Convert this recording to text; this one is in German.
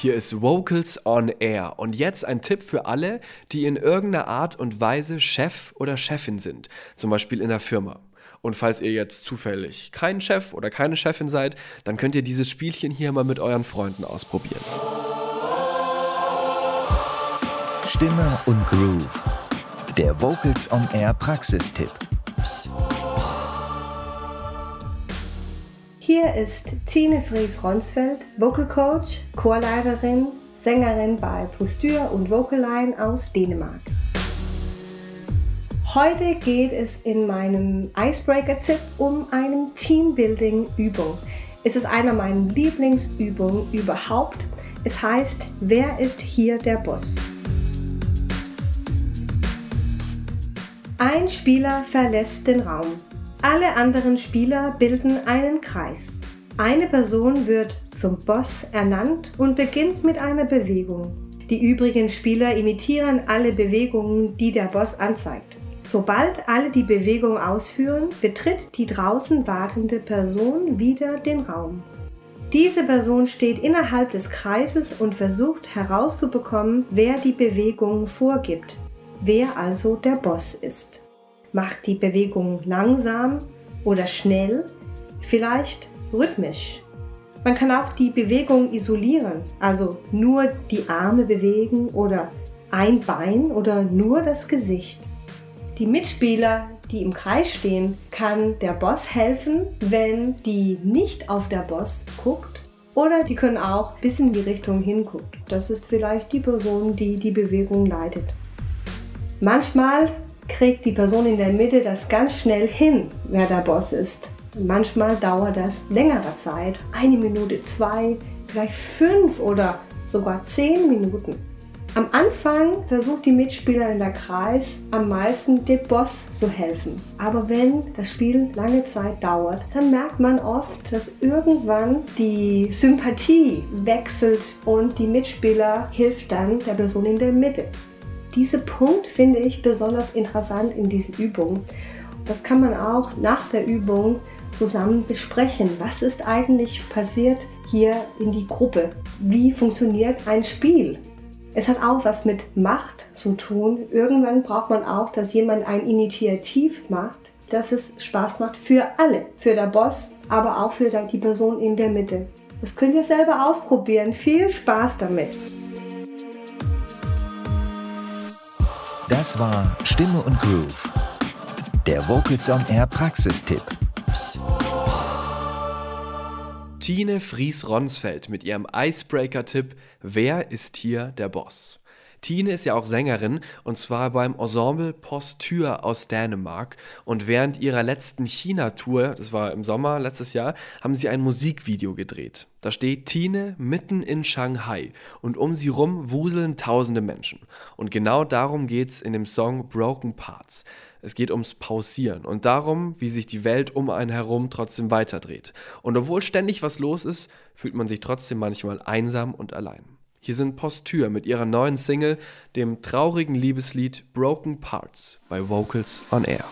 Hier ist Vocals on Air und jetzt ein Tipp für alle, die in irgendeiner Art und Weise Chef oder Chefin sind, zum Beispiel in der Firma. Und falls ihr jetzt zufällig kein Chef oder keine Chefin seid, dann könnt ihr dieses Spielchen hier mal mit euren Freunden ausprobieren. Stimme und Groove. Der Vocals on Air Praxistipp. Hier ist Tine Fries-Ronsfeld, Vocal Coach, Chorleiterin, Sängerin bei Postur und Vocaline aus Dänemark. Heute geht es in meinem Icebreaker-Tipp um eine Teambuilding-Übung. Es ist eine meiner Lieblingsübungen überhaupt. Es heißt, wer ist hier der Boss? Ein Spieler verlässt den Raum. Alle anderen Spieler bilden einen Kreis. Eine Person wird zum Boss ernannt und beginnt mit einer Bewegung. Die übrigen Spieler imitieren alle Bewegungen, die der Boss anzeigt. Sobald alle die Bewegung ausführen, betritt die draußen wartende Person wieder den Raum. Diese Person steht innerhalb des Kreises und versucht herauszubekommen, wer die Bewegung vorgibt, wer also der Boss ist macht die Bewegung langsam oder schnell, vielleicht rhythmisch. Man kann auch die Bewegung isolieren, also nur die Arme bewegen oder ein Bein oder nur das Gesicht. Die Mitspieler, die im Kreis stehen, kann der Boss helfen, wenn die nicht auf der Boss guckt. Oder die können auch bis in die Richtung hinguckt. Das ist vielleicht die Person, die die Bewegung leitet. Manchmal kriegt die Person in der Mitte das ganz schnell hin, wer der Boss ist. Manchmal dauert das längere Zeit, eine Minute, zwei, vielleicht fünf oder sogar zehn Minuten. Am Anfang versucht die Mitspieler in der Kreis am meisten dem Boss zu helfen. Aber wenn das Spiel lange Zeit dauert, dann merkt man oft, dass irgendwann die Sympathie wechselt und die Mitspieler hilft dann der Person in der Mitte. Dieser Punkt finde ich besonders interessant in dieser Übung. Das kann man auch nach der Übung zusammen besprechen. Was ist eigentlich passiert hier in die Gruppe? Wie funktioniert ein Spiel? Es hat auch was mit Macht zu tun. Irgendwann braucht man auch, dass jemand ein Initiativ macht, dass es Spaß macht für alle. Für den Boss, aber auch für die Person in der Mitte. Das könnt ihr selber ausprobieren. Viel Spaß damit. Das war Stimme und Groove. Der Vocals on Air Praxistipp. Tine Fries-Ronsfeld mit ihrem Icebreaker-Tipp Wer ist hier der Boss? Tine ist ja auch Sängerin und zwar beim Ensemble Posture aus Dänemark. Und während ihrer letzten China-Tour, das war im Sommer letztes Jahr, haben sie ein Musikvideo gedreht. Da steht Tine mitten in Shanghai und um sie rum wuseln tausende Menschen. Und genau darum geht es in dem Song Broken Parts. Es geht ums Pausieren und darum, wie sich die Welt um einen herum trotzdem weiterdreht. Und obwohl ständig was los ist, fühlt man sich trotzdem manchmal einsam und allein. Hier sind Postür mit ihrer neuen Single, dem traurigen Liebeslied Broken Parts bei Vocals on Air.